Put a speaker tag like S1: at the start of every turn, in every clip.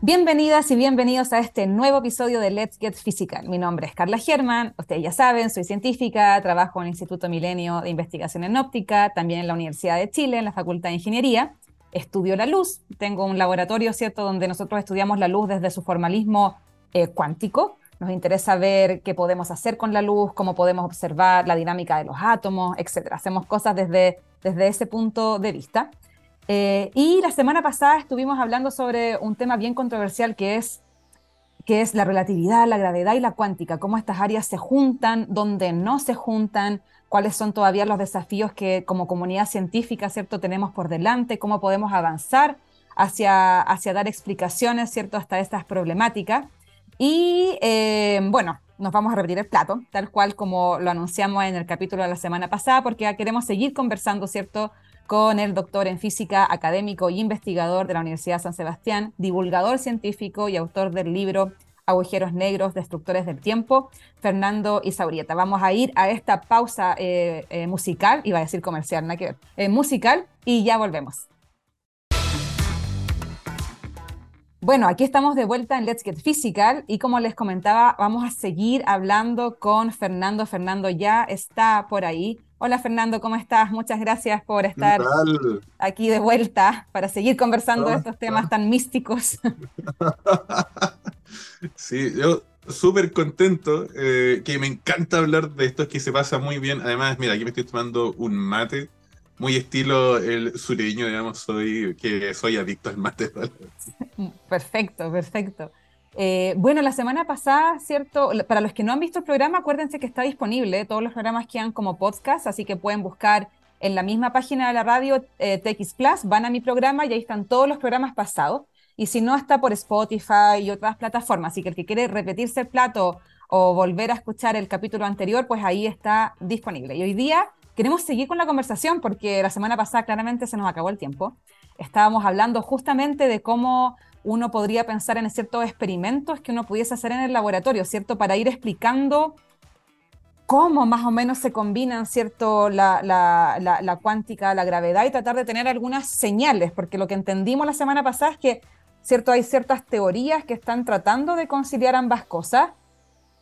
S1: Bienvenidas y bienvenidos a este nuevo episodio de Let's Get Physical. Mi nombre es Carla German, ustedes ya saben, soy científica, trabajo en el Instituto Milenio de Investigación en Óptica, también en la Universidad de Chile, en la Facultad de Ingeniería. Estudio la luz, tengo un laboratorio, ¿cierto?, donde nosotros estudiamos la luz desde su formalismo eh, cuántico. Nos interesa ver qué podemos hacer con la luz, cómo podemos observar la dinámica de los átomos, etc. Hacemos cosas desde, desde ese punto de vista. Eh, y la semana pasada estuvimos hablando sobre un tema bien controversial que es, que es la relatividad, la gravedad y la cuántica, cómo estas áreas se juntan, dónde no se juntan, cuáles son todavía los desafíos que como comunidad científica, ¿cierto?, tenemos por delante, cómo podemos avanzar hacia, hacia dar explicaciones, ¿cierto?, hasta estas problemáticas. Y eh, bueno, nos vamos a repetir el plato, tal cual como lo anunciamos en el capítulo de la semana pasada, porque queremos seguir conversando, ¿cierto?, con el doctor en física, académico y investigador de la Universidad San Sebastián, divulgador científico y autor del libro Agujeros Negros, Destructores del Tiempo, Fernando Isaurieta. Vamos a ir a esta pausa eh, eh, musical, iba a decir comercial, nada que ver, eh, musical, y ya volvemos. Bueno, aquí estamos de vuelta en Let's Get Physical y como les comentaba, vamos a seguir hablando con Fernando. Fernando ya está por ahí. Hola Fernando, ¿cómo estás? Muchas gracias por estar aquí de vuelta para seguir conversando de estos temas tan místicos.
S2: Sí, yo súper contento, eh, que me encanta hablar de esto, es que se pasa muy bien. Además, mira, aquí me estoy tomando un mate, muy estilo el sureño, digamos, soy que soy adicto al mate.
S1: Perfecto, perfecto. Eh, bueno, la semana pasada, ¿cierto? Para los que no han visto el programa, acuérdense que está disponible. Todos los programas quedan como podcast, así que pueden buscar en la misma página de la radio eh, TX Plus, van a mi programa y ahí están todos los programas pasados. Y si no, está por Spotify y otras plataformas. Así que el que quiere repetirse el plato o volver a escuchar el capítulo anterior, pues ahí está disponible. Y hoy día queremos seguir con la conversación porque la semana pasada claramente se nos acabó el tiempo. Estábamos hablando justamente de cómo uno podría pensar en ciertos experimentos que uno pudiese hacer en el laboratorio, ¿cierto? Para ir explicando cómo más o menos se combinan, ¿cierto? La, la, cuántica, la gravedad y tratar de tener algunas señales, porque lo que entendimos la semana pasada es que, ¿cierto? Hay ciertas teorías que están tratando de conciliar ambas cosas,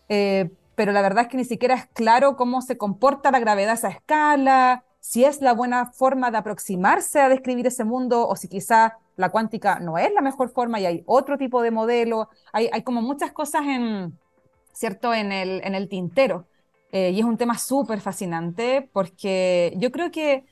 S1: eh, pero la verdad es que ni siquiera es claro cómo se comporta la gravedad a esa escala, si es la buena forma de aproximarse a describir ese mundo o si quizá la cuántica no es la mejor forma y hay otro tipo de modelo. Hay, como muchas cosas en, ¿cierto? en, el, en el tintero. Eh, y es un tema súper fascinante porque yo creo que,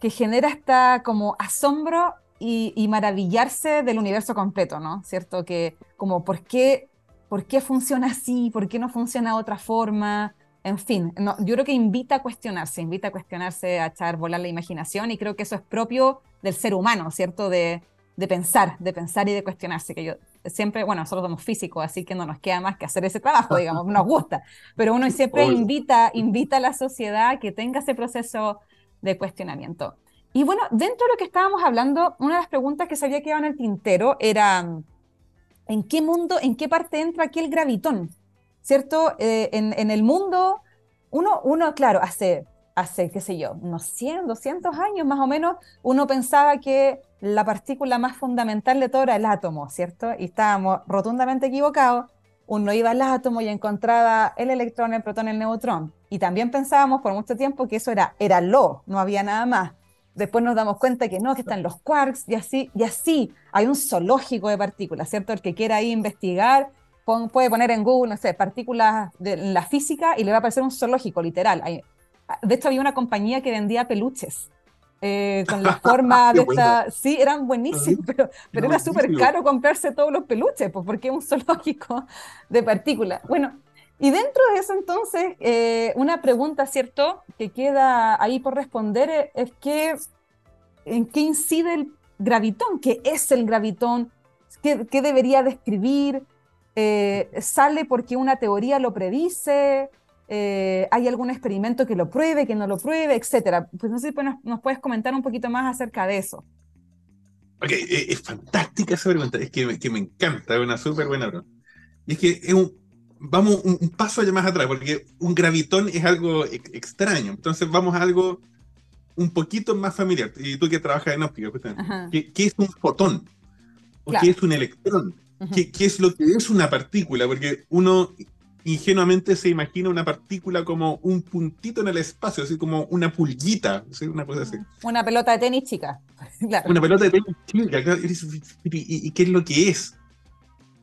S1: que genera hasta como asombro y, y, maravillarse del universo completo, ¿no? ¿Cierto? Que como por qué, por qué funciona así, por qué no funciona de otra forma. En fin, no, yo creo que invita a cuestionarse, invita a cuestionarse, a echar volar la imaginación y creo que eso es propio del ser humano, ¿cierto? De, de pensar, de pensar y de cuestionarse, que yo siempre, bueno, nosotros somos físicos, así que no nos queda más que hacer ese trabajo, digamos, nos gusta, pero uno siempre invita, invita a la sociedad a que tenga ese proceso de cuestionamiento. Y bueno, dentro de lo que estábamos hablando, una de las preguntas que se había quedado en el tintero era, ¿en qué mundo, en qué parte entra aquí el gravitón? ¿Cierto? Eh, en, el mundo, uno, uno, claro, hace, hace, qué sé yo, unos 100, 200 años más o menos, uno pensaba que la partícula más fundamental de todo era el átomo, ¿cierto? Y estábamos rotundamente equivocados. Uno iba al átomo y encontraba el electrón, el protón, el neutrón. Y también pensábamos por mucho tiempo que eso era, era lo, no había nada más. Después nos damos cuenta que no, que están los quarks y así, y así. Hay un zoológico de partículas, ¿cierto? El que quiera ahí investigar puede poner en Google, no sé, partículas de la física y le va a aparecer un zoológico, literal. de hecho, había una compañía que vendía peluches eh, con la forma de esta... Sí, eran buenísimos, pero, pero era súper caro comprarse todos los peluches, pues porque es un zoológico de partículas. Bueno, y dentro de eso entonces, eh, una pregunta, ¿cierto?, que queda ahí por responder es, que, ¿en qué incide el gravitón? ¿Qué es el gravitón? ¿Qué, qué debería describir? Eh, ¿Sale porque una teoría lo predice? Eh, ¿Hay algún experimento que lo pruebe, que no lo pruebe, etcétera? Pues no sé si nos, puedes comentar un poquito más acerca de eso.
S2: Ok, eh, es, fantástica esa pregunta, es que me, que me encanta, es una súper buena pregunta. Y es que es un, vamos un, paso allá más atrás, porque un gravitón es algo extraño, entonces vamos a algo un poquito más familiar. Y tú que trabajas en óptica, ¿qué, ¿qué, es un fotón? ¿O qué es un electrón? Qué, qué es lo que es una partícula, porque uno ingenuamente se imagina una partícula como un puntito en el espacio, así como una pulguita, una cosa así.
S1: Una pelota de tenis chica.
S2: Una pelota de tenis chica, ¿Y, qué es lo que es?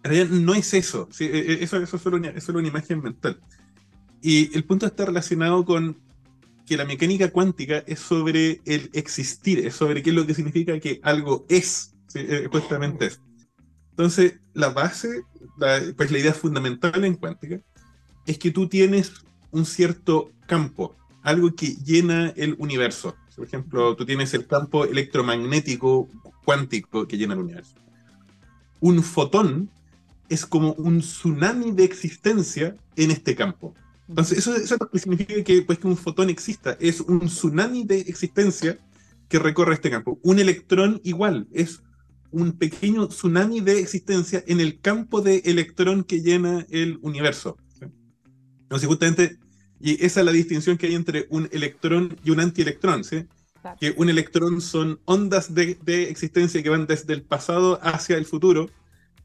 S2: En realidad no es eso. E, e, eso, eso, es solo una, es solo una imagen mental. Y el punto está relacionado con que la mecánica cuántica es sobre el existir, es sobre qué es lo que significa que algo es, eh, justamente es. Entonces, la base, pues la idea fundamental en cuántica es que tú tienes un cierto campo, algo que llena el universo. Por ejemplo, tú tienes el campo electromagnético cuántico que llena el universo. Un fotón es como un tsunami de existencia en este campo. Entonces, eso, eso significa que, pues, que un fotón exista. Es un tsunami de existencia que recorre este campo. Un electrón igual, es un pequeño tsunami de existencia en el campo de electrón que llena el universo. Entonces, justamente, y esa es la distinción que hay entre un electrón y un antielectrón, ¿sí? Que un electrón son ondas de, existencia que van desde el pasado hacia el futuro,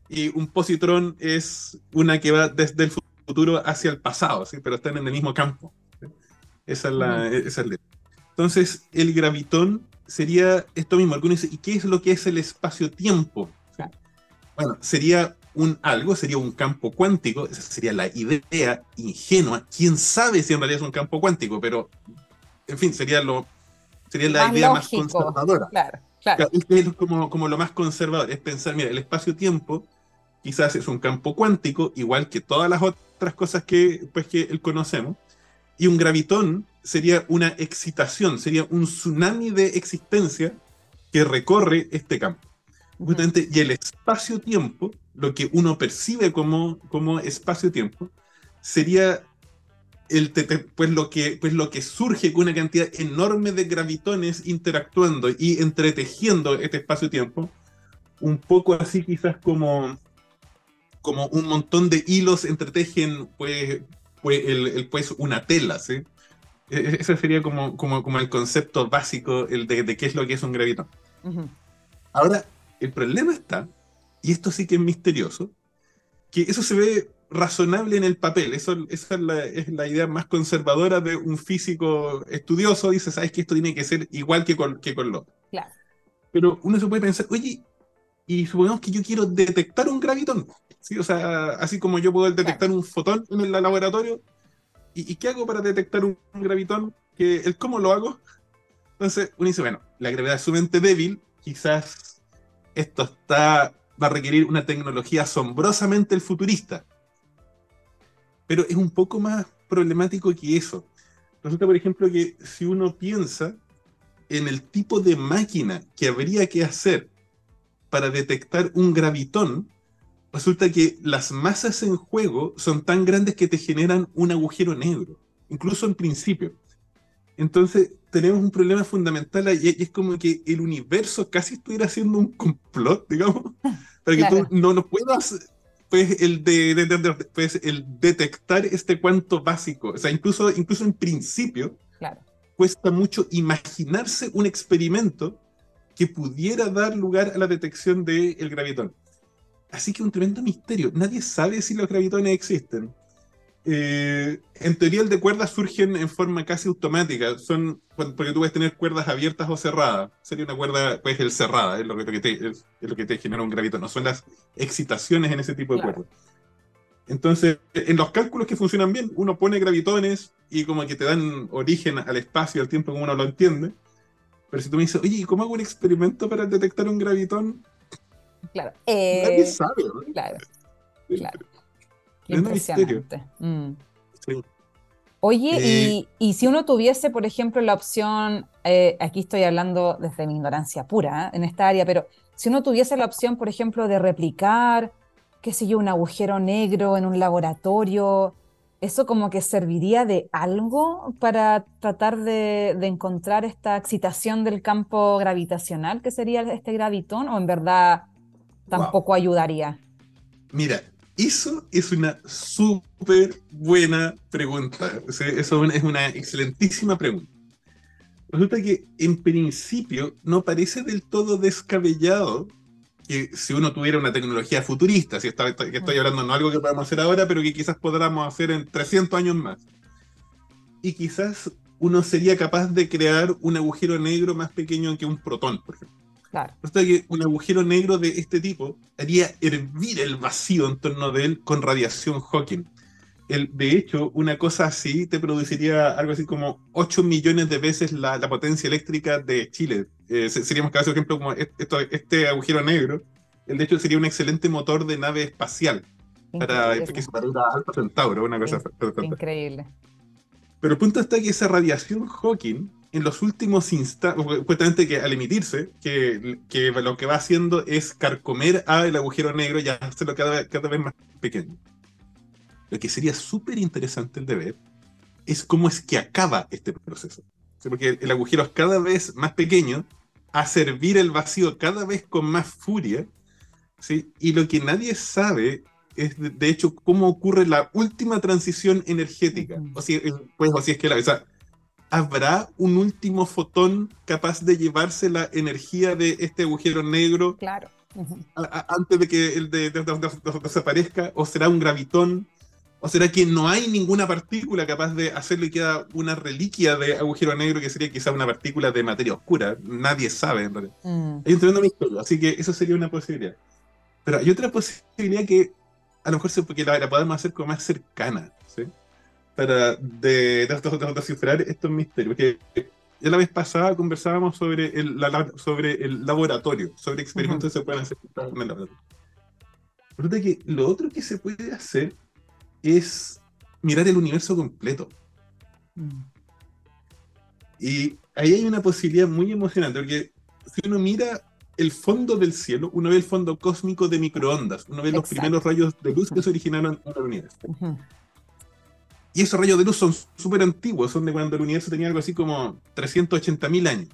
S2: y un positrón es una que va desde el futuro hacia el pasado, ¿sí? Pero están en el mismo campo. Esa es la, esa es Entonces, el gravitón sería esto mismo. Algunos dicen, ¿y qué es lo que es el espacio-tiempo? Bueno, sería un algo, sería un campo cuántico, esa sería la idea ingenua. ¿Quién sabe si en realidad es un campo cuántico? Pero, en fin, sería, lo, sería la idea más conservadora. Claro, claro. Es como, como lo más conservador, es pensar, mira, el espacio-tiempo quizás es un campo cuántico, igual que todas las otras cosas que, pues, que conocemos, y un gravitón sería una excitación, sería un tsunami de existencia que recorre este campo. Justamente, y el espacio-tiempo, lo que uno percibe como, como espacio-tiempo, sería el, pues, lo que, pues lo que surge con una cantidad enorme de gravitones interactuando y entretejiendo este espacio-tiempo, un poco así quizás como, como un montón de hilos entretejen pues, pues, el, pues una tela, ¿sí? E, e, ese sería como, como, como el concepto básico el de, de, qué es lo que es un gravitón. Ahora, el problema está, y esto sí que es misterioso, que eso se ve razonable en el papel. Eso, esa es la, es la, idea más conservadora de un físico estudioso. Dice, sabes que esto tiene que ser igual que con, que con lo otro. Claro. Pero uno se puede pensar, oye, y supongamos que yo quiero detectar un gravitón. ¿sí? O sea, así como yo puedo detectar un fotón en el laboratorio. ¿Y, qué hago para detectar un, gravitón? El ¿Cómo lo hago? Entonces uno dice, bueno, la gravedad es sumamente débil, quizás esto está, va a requerir una tecnología asombrosamente futurista. Pero es un poco más problemático que eso. Resulta, por ejemplo, que si uno piensa en el tipo de máquina que habría que hacer para detectar un gravitón, resulta que las masas en juego son tan grandes que te generan un agujero negro, incluso en principio. Entonces, tenemos un problema fundamental y es como que el universo casi estuviera haciendo un complot, digamos, para que tú no, no puedas pues el de, pues, el detectar este cuanto básico. O sea, incluso, incluso en principio, cuesta mucho imaginarse un experimento que pudiera dar lugar a la detección del gravitón. Así que un tremendo misterio. Nadie sabe si los gravitones existen. Eh, en teoría el de cuerdas surgen en forma casi automática, son porque tú puedes tener cuerdas abiertas o cerradas. Sería una cuerda, pues el cerrada, es lo que, te, es, lo que te genera un gravitón, no son las excitaciones en ese tipo de cuerdas. Entonces, en los cálculos que funcionan bien, uno pone gravitones y como que te dan origen al espacio, al tiempo como uno lo entiende. Pero si tú me dices, oye, ¿cómo hago un experimento para detectar un gravitón?
S1: Claro.
S2: Nadie eh, sabe,
S1: Claro. Claro. Impresionante. Mm. Oye, eh, y, si uno tuviese, por ejemplo, la opción, eh, aquí estoy hablando desde mi ignorancia pura ¿eh? en esta área, pero si uno tuviese la opción, por ejemplo, de replicar, qué sé yo, un agujero negro en un laboratorio, ¿eso como que serviría de algo para tratar de, encontrar esta excitación del campo gravitacional que sería este gravitón o en verdad tampoco ayudaría?
S2: Mira, eso es una súper buena pregunta. eso es una excelentísima pregunta. Resulta que en principio no parece del todo descabellado que si uno tuviera una tecnología futurista, si está, que estoy hablando no algo que podamos hacer ahora, pero que quizás podamos hacer en 300 años más. Y quizás uno sería capaz de crear un agujero negro más pequeño que un protón, por ejemplo. Claro. que un agujero negro de este tipo haría hervir el vacío en torno de él con radiación Hawking. El, de hecho, una cosa así te produciría algo así como 8 millones de veces la, la potencia eléctrica de Chile. Eh, seríamos caso ejemplo como este agujero negro. El de hecho sería un excelente motor de nave espacial para, a Alfa Centauro, una cosa
S1: increíble.
S2: Pero el punto está que esa radiación Hawking, en los últimos instantes, justamente que al emitirse, que, que, lo que va haciendo es carcomer al agujero negro y hacerlo cada, cada vez más pequeño. Lo que sería súper interesante el de ver es cómo es que acaba este proceso. Porque el agujero es cada vez más pequeño, a servir el vacío cada vez con más furia, ¿sí? y lo que nadie sabe es, de hecho, cómo ocurre la última transición energética. O si, pues, o si es que la... O ¿Habrá un último fotón capaz de llevarse la energía de este agujero negro
S1: claro.
S2: antes de que el de, desaparezca? ¿O será un gravitón? ¿O será que no hay ninguna partícula capaz de hacerlo y queda una reliquia de agujero negro que sería quizá una partícula de materia oscura? Nadie sabe, en realidad. Mm. Hay un tremendo misterio, así que eso sería una posibilidad. Pero hay otra posibilidad que a lo mejor se, porque la, podemos hacer como más cercana, ¿sí? Para de, descifrar estos misterios. Porque ya la vez pasada conversábamos sobre el, sobre el laboratorio, sobre experimentos que se pueden hacer en el laboratorio. Resulta que lo otro que se puede hacer es mirar el universo completo. Mm. Y ahí hay una posibilidad muy emocionante, porque si uno mira el fondo del cielo, uno ve el fondo cósmico de microondas, uno ve los primeros rayos de luz que se originaron en el universo. Y esos rayos de luz son súper antiguos, son de cuando el universo tenía algo así como 380.000 años.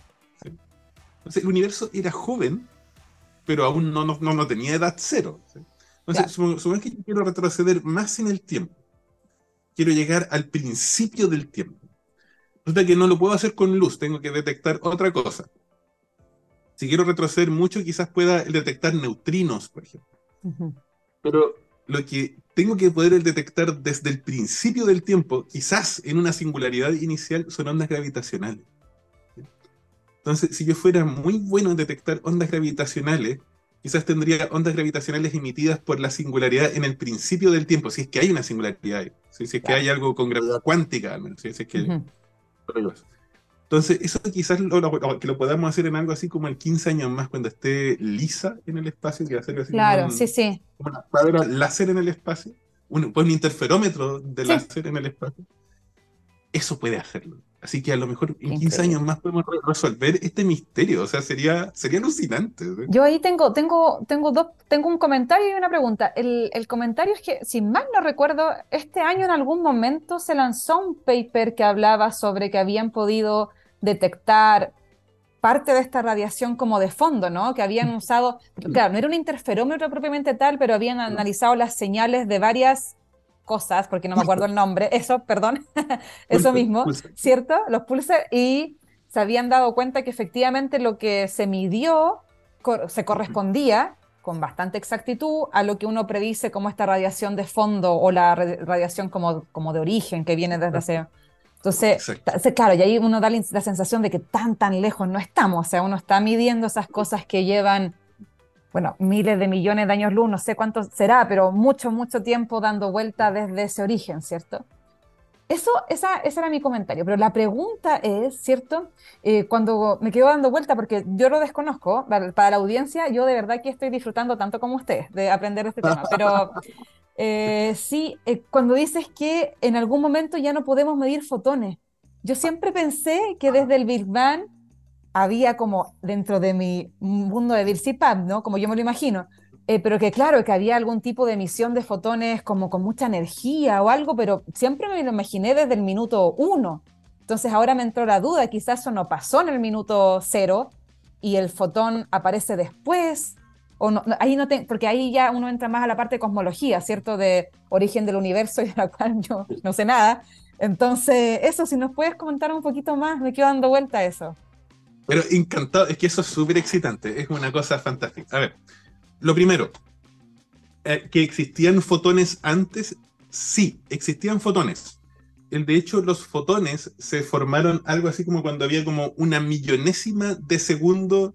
S2: Entonces el universo era joven, pero aún no, no, no tenía edad cero. Entonces, supongamos que yo quiero retroceder más en el tiempo. Quiero llegar al principio del tiempo. Resulta que no lo puedo hacer con luz, tengo que detectar otra cosa. Si quiero retroceder mucho, quizás pueda detectar neutrinos, por ejemplo. Pero lo que tengo que poder detectar desde el principio del tiempo, quizás en una singularidad inicial, son ondas gravitacionales. Entonces, si yo fuera muy bueno en detectar ondas gravitacionales, quizás tendría ondas gravitacionales emitidas por la singularidad en el principio del tiempo, si es que hay una singularidad, si, es que hay algo con gravedad cuántica, al menos, si es que... Entonces, eso quizás lo, que lo podamos hacer en algo así como en 15 años más, cuando esté lisa en el espacio, que hacer así
S1: claro, sí, sí.
S2: como una cuadra láser en el espacio, un, pues un interferómetro de láser en el espacio. Eso puede hacerlo. Así que a lo mejor en 15 años más podemos resolver este misterio. O sea, sería, sería alucinante.
S1: Yo ahí tengo, tengo, tengo, dos, tengo un comentario y una pregunta. El, el, comentario es que, si mal no recuerdo, este año en algún momento se lanzó un paper que hablaba sobre que habían podido detectar parte de esta radiación como de fondo, ¿no? Que habían usado, claro, no era un interferómetro propiamente tal, pero habían analizado las señales de varias cosas, porque no me acuerdo el nombre, eso, perdón, eso mismo, ¿cierto? Los pulsar y se habían dado cuenta que efectivamente lo que se midió se correspondía con bastante exactitud a lo que uno predice como esta radiación de fondo o la radiación como, como de origen que viene desde hace... Entonces, claro, y ahí uno da la sensación de que tan, tan lejos no estamos, o sea, uno está midiendo esas cosas que llevan bueno, miles de millones de años luz, no sé cuánto será, pero mucho, mucho tiempo dando vuelta desde ese origen, ¿cierto? Eso, esa, ese era mi comentario, pero la pregunta es, ¿cierto? Eh, cuando me quedo dando vuelta, porque yo lo desconozco, para, la audiencia, yo de verdad que estoy disfrutando tanto como usted de aprender este tema, pero eh, sí, eh, cuando dices que en algún momento ya no podemos medir fotones, yo siempre pensé que desde el Big Bang había como dentro de mi mundo de Dircipab, ¿no? Como yo me lo imagino. Eh, pero que claro, que había algún tipo de emisión de fotones como con mucha energía o algo, pero siempre me lo imaginé desde el minuto uno. Entonces ahora me entró la duda, quizás eso no pasó en el minuto cero y el fotón aparece después. O no, ahí no porque ahí ya uno entra más a la parte de cosmología, ¿cierto? De origen del universo y de la cual yo no sé nada. Entonces, eso, si nos puedes comentar un poquito más, me quedo dando vuelta a eso.
S2: Pero encantado, es que eso es súper excitante, es una cosa fantástica. A ver, Lo primero, eh, que existían fotones antes, sí, existían fotones. De hecho, los fotones se formaron algo así como cuando había como una millonésima de segundo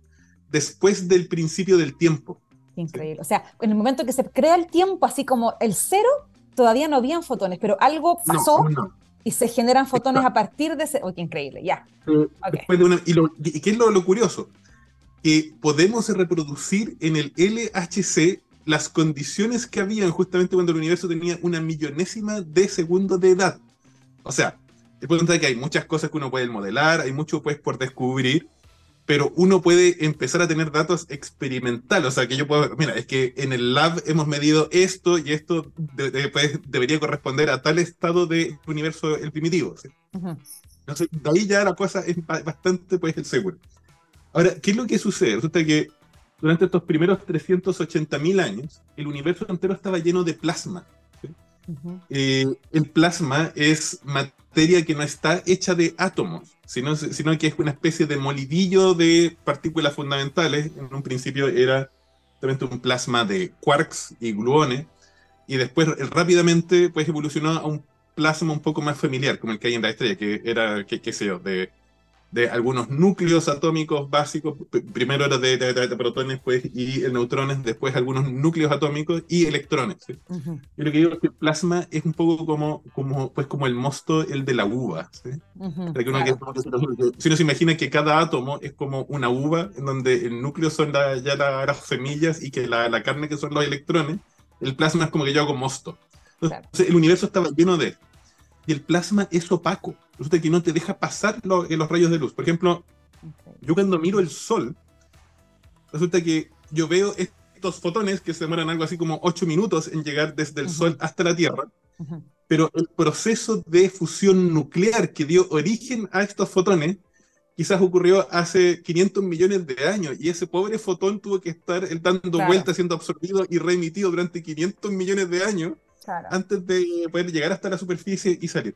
S2: después del principio del tiempo.
S1: Increíble. O sea, en el momento que se crea el tiempo, así como el cero, todavía no habían fotones, pero algo pasó y se generan fotones a partir de ese. Oh, qué increíble, ya.
S2: y, qué es lo, lo, curioso? Que podemos reproducir en el LHC las condiciones que habían justamente cuando el universo tenía una millonésima de segundo de edad. O sea, te contar que hay muchas cosas que uno puede modelar, hay mucho pues por descubrir, pero uno puede empezar a tener datos experimentales. O sea, que yo puedo, mira, es que en el lab hemos medido esto y esto pues, debería corresponder a tal estado del universo el primitivo. Entonces, de ahí ya la cosa es bastante pues seguro. Ahora, ¿qué es lo que sucede? Resulta que durante estos primeros 380.000 años, el universo entero estaba lleno de plasma. Eh, el plasma es que no está hecha de átomos, sino, sino que es una especie de molidillo de partículas fundamentales. En un principio era un plasma de quarks y gluones, y después rápidamente pues, evolucionó a un plasma un poco más familiar, como el que hay en la estrella, que era, qué sé yo, de de algunos núcleos atómicos básicos, primero era de, de, protones pues, y neutrones, después algunos núcleos atómicos y electrones. ¿sí? Yo lo que digo es que el plasma es un poco como, como, pues, como el mosto, el de la uva. ¿sí? si uno se imagina que cada átomo es como una uva, en donde el núcleo son ya las semillas y que la, la, carne que son los electrones, el plasma es como que yo hago mosto. Entonces, el universo estaba lleno de y el plasma es opaco. Resulta que no te deja pasar los rayos de luz. Por ejemplo, yo cuando miro el sol, resulta que yo veo estos fotones que se demoran algo así como 8 minutos en llegar desde el sol hasta la Tierra. Pero el proceso de fusión nuclear que dio origen a estos fotones quizás ocurrió hace 500 millones de años y ese pobre fotón tuvo que estar dando vueltas, siendo absorbido y reemitido durante 500 millones de años antes de poder llegar hasta la superficie y salir.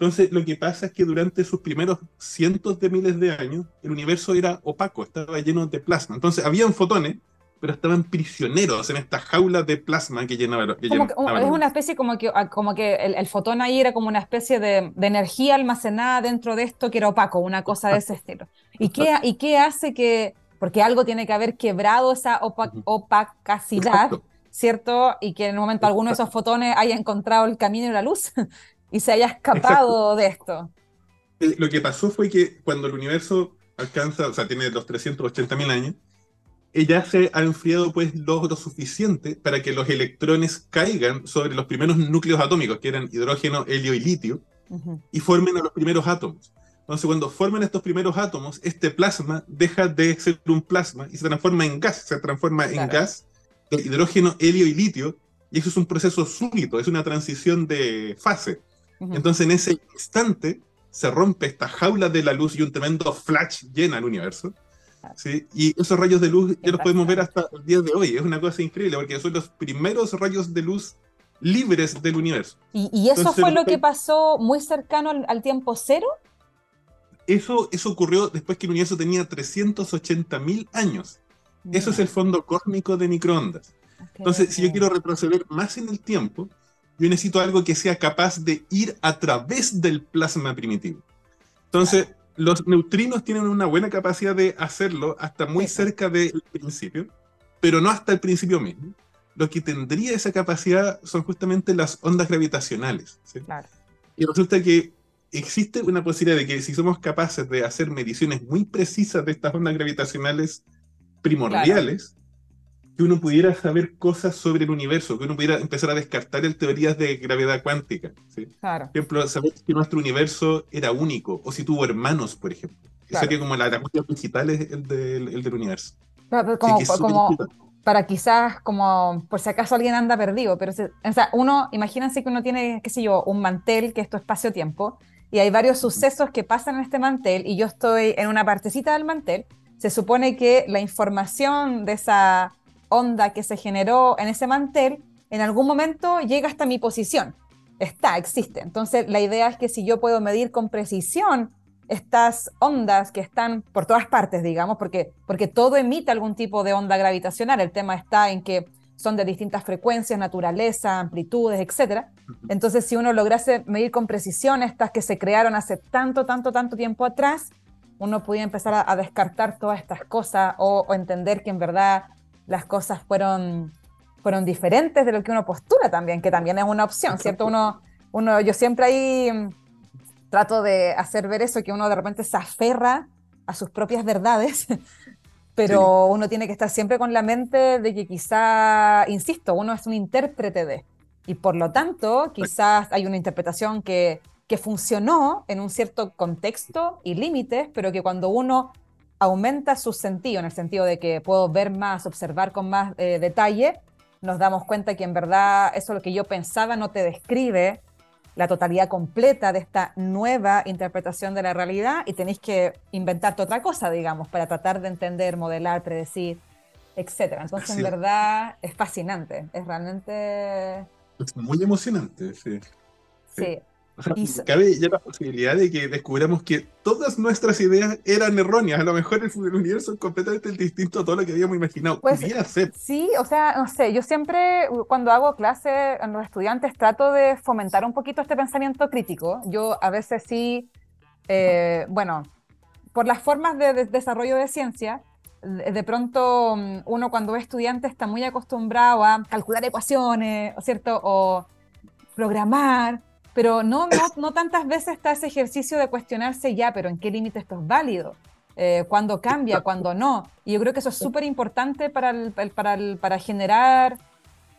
S2: Entonces, lo que pasa es que durante sus primeros cientos de miles de años, el universo era opaco, estaba lleno de plasma. Entonces, habían fotones, pero estaban prisioneros en esta jaula de plasma que llenaba. Que
S1: es una especie como que, ah, como que el, fotón ahí era como una especie de, energía almacenada dentro de esto que era opaco, una cosa de ese estilo. ¿Y qué, ¿Y qué hace que.? Porque algo tiene que haber quebrado esa opacacidad. ¿Cierto? Y que en un momento alguno de esos fotones haya encontrado el camino de la luz y se haya escapado de esto.
S2: Eh, lo que pasó fue que cuando el universo alcanza, o sea, tiene los 380.000 años, ella se ha enfriado pues lo, lo, suficiente para que los electrones caigan sobre los primeros núcleos atómicos, que eran hidrógeno, helio y litio, y formen a los primeros átomos. Entonces, cuando forman estos primeros átomos, este plasma deja de ser un plasma y se transforma en gas, se transforma en gas de hidrógeno, helio y litio, y eso es un proceso súbito, es una transición de fase. Entonces, en ese instante, se rompe esta jaula de la luz y un tremendo flash llena el universo. ¿sí? Y esos rayos de luz ya los podemos ver hasta el día de hoy. Es una cosa increíble porque son los primeros rayos de luz libres del universo.
S1: ¿Y, eso fue lo que pasó muy cercano al, tiempo cero?
S2: Eso, eso ocurrió después que el universo tenía 380.000 años. Eso es el fondo cósmico de microondas. Entonces, si yo quiero retroceder más en el tiempo, yo necesito algo que sea capaz de ir a través del plasma primitivo. Entonces, los neutrinos tienen una buena capacidad de hacerlo hasta muy cerca del principio, pero no hasta el principio mismo. Lo que tendría esa capacidad son justamente las ondas gravitacionales. Y resulta que existe una posibilidad de que si somos capaces de hacer mediciones muy precisas de estas ondas gravitacionales primordiales, que uno pudiera saber cosas sobre el universo, que uno pudiera empezar a descartar el teorías de gravedad cuántica. Por ejemplo, saber si nuestro universo era único o si tuvo hermanos, por ejemplo. Sería como la, la cuestión principal es el, del, universo.
S1: como, para quizás, como por si acaso alguien anda perdido, pero o sea, uno, imagínense que uno tiene, qué sé yo, un mantel que es tu espacio-tiempo, y hay varios sucesos que pasan en este mantel, y yo estoy en una partecita del mantel, se supone que la información de esa onda que se generó en ese mantel en algún momento llega hasta mi posición. Está, existe. Entonces, la idea es que si yo puedo medir con precisión estas ondas que están por todas partes, digamos, porque, porque todo emite algún tipo de onda gravitacional. El tema está en que son de distintas frecuencias, naturaleza, amplitudes, etc. Entonces, si uno lograse medir con precisión estas que se crearon hace tanto, tanto, tanto tiempo atrás, uno podía empezar a, descartar todas estas cosas o, entender que en verdad las cosas fueron, fueron diferentes de lo que uno postura también, que también es una opción, ¿cierto? Uno, uno, yo siempre ahí trato de hacer ver eso, que uno de repente se aferra a sus propias verdades pero uno tiene que estar siempre con la mente de que quizá, insisto, uno es un intérprete de, y por lo tanto quizás hay una interpretación que, que funcionó en un cierto contexto y límites, pero que cuando uno aumenta su sentido, en el sentido de que puedo ver más, observar con más eh, detalle, nos damos cuenta que en verdad eso lo que yo pensaba no te describe la totalidad completa de esta nueva interpretación de la realidad y tenéis que inventarte otra cosa, digamos, para tratar de entender, modelar, predecir, etc. Entonces, en verdad, es fascinante, es realmente...
S2: Es muy emocionante, sí.
S1: Sí,
S2: cabe ya la posibilidad de que descubramos que todas nuestras ideas eran erróneas. A lo mejor el, universo es completamente distinto a todo lo que habíamos imaginado.
S1: Pues, Sí, o sea, no sé, yo siempre cuando hago clase a los estudiantes trato de fomentar un poquito este pensamiento crítico. Yo a veces sí, eh, bueno, por las formas de, desarrollo de ciencia, de pronto mm, uno cuando es estudiante está muy acostumbrado a calcular ecuaciones, ¿cierto? O programar pero no, no, no tantas veces está ese ejercicio de cuestionarse ya, pero ¿en qué límite esto es válido? Eh, ¿Cuándo cambia? ¿Cuándo no? Y yo creo que eso es súper importante para, para, para generar,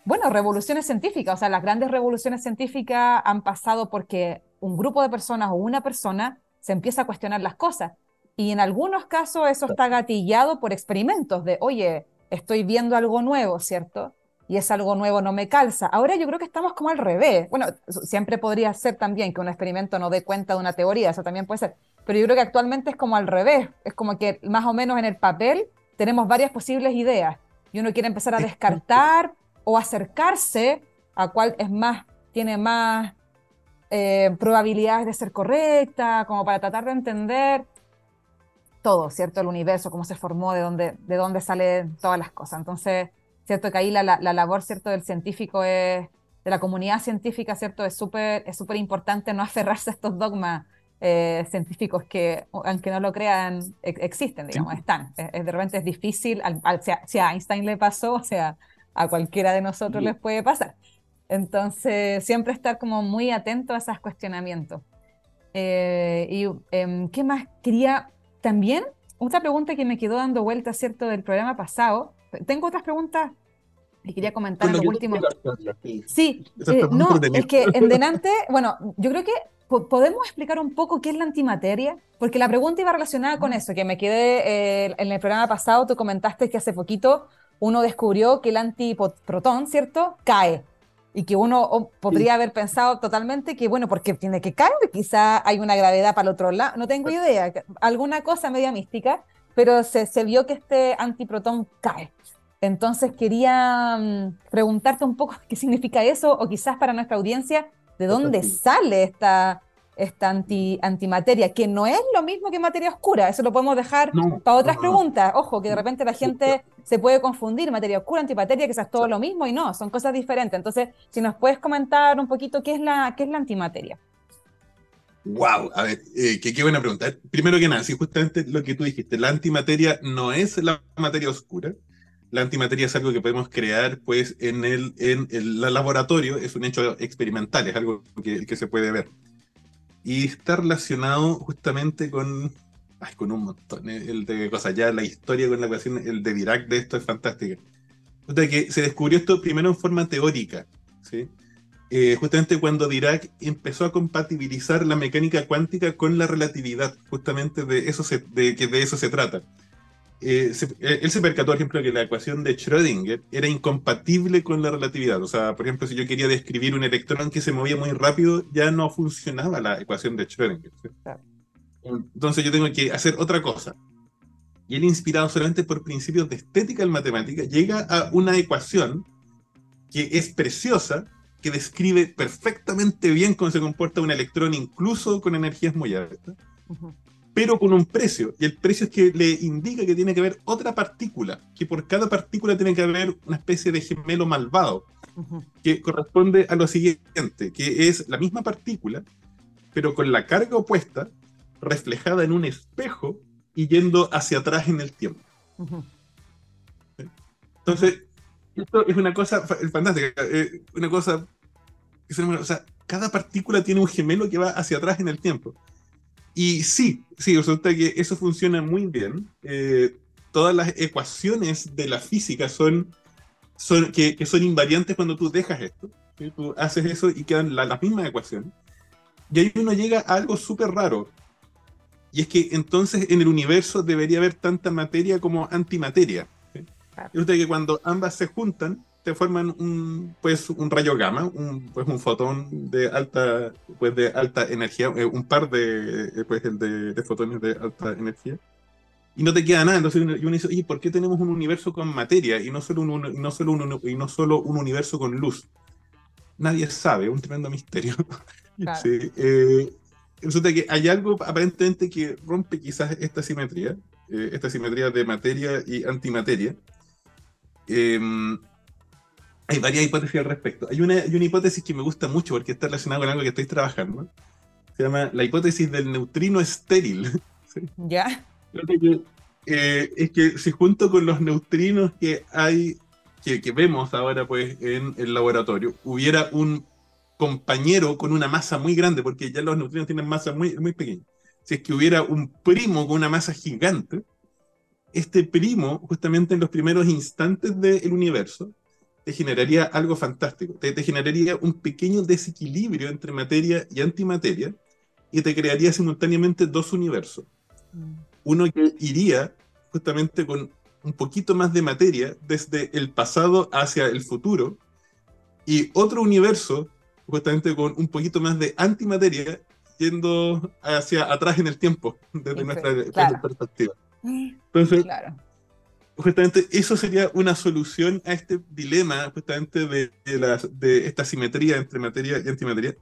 S1: bueno, revoluciones científicas. O sea, las grandes revoluciones científicas han pasado porque un grupo de personas o una persona se empieza a cuestionar las cosas. Y en algunos casos eso está gatillado por experimentos de, oye, estoy viendo algo nuevo, ¿cierto? Y es algo nuevo, no me calza. Ahora yo creo que estamos como al revés. Bueno, siempre podría ser también que un experimento no dé cuenta de una teoría, eso también puede ser. Pero yo creo que actualmente es como al revés. Es como que más o menos en el papel tenemos varias posibles ideas y uno quiere empezar a descartar o acercarse a cuál es más, tiene más eh, probabilidades de ser correcta, como para tratar de entender todo, ¿cierto? El universo, cómo se formó, de dónde, de dónde salen todas las cosas. Entonces, ¿cierto? Que ahí la, la, labor, ¿cierto? Del científico es, de la comunidad científica, ¿cierto? Es súper es súper importante no aferrarse a estos dogmas eh, científicos que, aunque no lo crean, existen, digamos, están. Es, de repente es difícil, al, si, a, Einstein le pasó, o sea, a cualquiera de nosotros les puede pasar. Entonces, siempre estar como muy atento a esos cuestionamientos. Eh, y em, qué más quería también, otra pregunta que me quedó dando vuelta, ¿cierto?, del programa pasado, tengo otras preguntas y quería comentar en lo último. Sí, eh, no, es que en delante, bueno, yo creo que podemos explicar un poco qué es la antimateria, porque la pregunta iba relacionada con eso, que me quedé eh, en el programa pasado, tú comentaste que hace poquito uno descubrió que el antiprotón, ¿cierto?, cae. Y que uno podría haber pensado totalmente que, bueno, porque tiene que caer, quizá hay una gravedad para el otro lado, no tengo idea, alguna cosa media mística, pero se, se vio que este antiprotón cae. Entonces quería mm, preguntarte un poco qué significa eso, o quizás para nuestra audiencia, de dónde sale esta, esta anti, antimateria, que no es lo mismo que materia oscura, eso lo podemos dejar para otras preguntas. Ojo, que de repente la gente se puede confundir, materia oscura, antimateria, que es todo lo mismo, y no, son cosas diferentes. Entonces, si nos puedes comentar un poquito qué es la, qué es la antimateria.
S2: Wow, a ver, eh, qué, buena pregunta. Primero que nada, si justamente lo que tú dijiste, la antimateria no es la materia oscura, la antimateria es algo que podemos crear pues en el, en el laboratorio, es un hecho experimental, es algo que, que se puede ver. Y está relacionado justamente con, ay, con un montón eh, el de cosas, ya la historia con la ecuación, el de Dirac de esto es fantástica. O sea, que se descubrió esto primero en forma teórica, ¿sí? Eh, justamente cuando Dirac empezó a compatibilizar la mecánica cuántica con la relatividad, justamente de eso de que de eso se trata. Eh, eh, él se percató, por ejemplo, que la ecuación de Schrödinger era incompatible con la relatividad. O sea, por ejemplo, si yo quería describir un electrón que se movía muy rápido, ya no funcionaba la ecuación de Schrödinger. Entonces yo tengo que hacer otra cosa. Y él, inspirado solamente por principios de estética en matemática, llega a una ecuación que es preciosa, que describe perfectamente bien cómo se comporta un electrón, incluso con energías muy altas pero con un precio. Y el precio es que le indica que tiene que haber otra partícula, que por cada partícula tiene que haber una especie de gemelo malvado, que corresponde a lo siguiente, que es la misma partícula, pero con la carga opuesta, reflejada en un espejo y yendo hacia atrás en el tiempo. Entonces, esto es una cosa fantástica, eh, una cosa, o sea, cada partícula tiene un gemelo que va hacia atrás en el tiempo. Y sí, sí, resulta que eso funciona muy bien. Eh, todas las ecuaciones de la física son, son que, son invariantes cuando tú dejas esto. Tú haces eso y quedan las mismas ecuaciones. Y ahí uno llega a algo súper raro. Y es que entonces en el universo debería haber tanta materia como antimateria. Resulta que cuando ambas se juntan, te forman un, pues, un rayo gamma, un, pues, un fotón de alta, pues, de alta energía, eh, un par de, eh, pues, de, de, fotones de alta energía, y no te queda nada. Entonces uno, dice, oye, ¿por qué tenemos un universo con materia y no solo un, y no solo un, y no solo un universo con luz? Nadie sabe, un tremendo misterio. Sí, eh, resulta que hay algo aparentemente que rompe quizás esta simetría, esta simetría de materia y antimateria. Eh, hay varias hipótesis al respecto. Hay una, una hipótesis que me gusta mucho porque está relacionada con algo que estoy trabajando. Se llama la hipótesis del neutrino estéril.
S1: ¿Ya?
S2: Eh, es que si junto con los neutrinos que hay, que, que, vemos ahora pues en el laboratorio, hubiera un compañero con una masa muy grande, porque ya los neutrinos tienen masa muy, muy pequeña. Si es que hubiera un primo con una masa gigante, este primo, justamente en los primeros instantes del universo, te generaría algo fantástico. Te, generaría un pequeño desequilibrio entre materia y antimateria y te crearía simultáneamente dos universos. Mm. Uno que iría justamente con un poquito más de materia desde el pasado hacia el futuro y otro universo justamente con un poquito más de antimateria yendo hacia atrás en el tiempo desde nuestra perspectiva. Entonces, claro justamente eso sería una solución a este dilema justamente de, de, esta simetría entre materia y antimateria.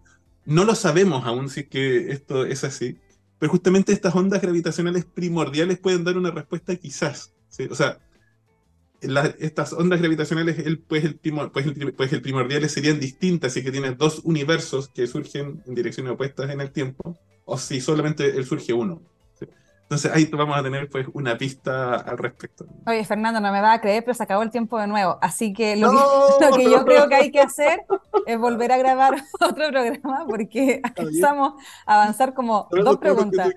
S2: No lo sabemos aún si es que esto es así, pero justamente estas ondas gravitacionales primordiales pueden dar una respuesta quizás. O sea, estas ondas gravitacionales, el, pues, el, pues, el, pues el primordiales serían distintas si que tienes dos universos que surgen en direcciones opuestas en el tiempo, o si solamente él surge uno. Entonces ahí vamos a tener pues una pista al respecto.
S1: Oye, Fernando, no me va a creer, pero se acabó el tiempo de nuevo. Así que lo, que, yo creo que hay que hacer es volver a grabar otro programa porque empezamos a avanzar como dos preguntas.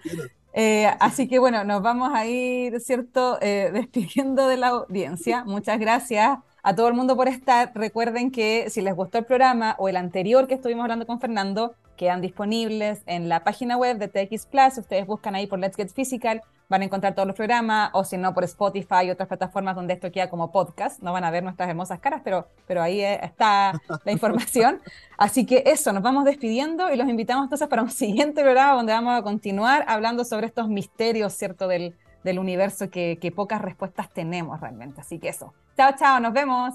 S1: Eh, así que bueno, nos vamos a ir, ¿cierto?, eh, despidiendo de la audiencia. Muchas gracias a todo el mundo por estar. Recuerden que si les gustó el programa o el anterior que estuvimos hablando con Fernando, quedan disponibles en la página web de TX Plus. Ustedes buscan ahí por Let's Get Physical, van a encontrar todos los programas, o si no, por Spotify y otras plataformas donde esto queda como podcast. No van a ver nuestras hermosas caras, pero, pero ahí eh, está la información. Así que eso, nos vamos despidiendo y los invitamos entonces para un siguiente programa donde vamos a continuar hablando sobre estos misterios, ¿cierto?, del, del universo que, que pocas respuestas tenemos realmente. Así que eso. Chao, chao, nos vemos.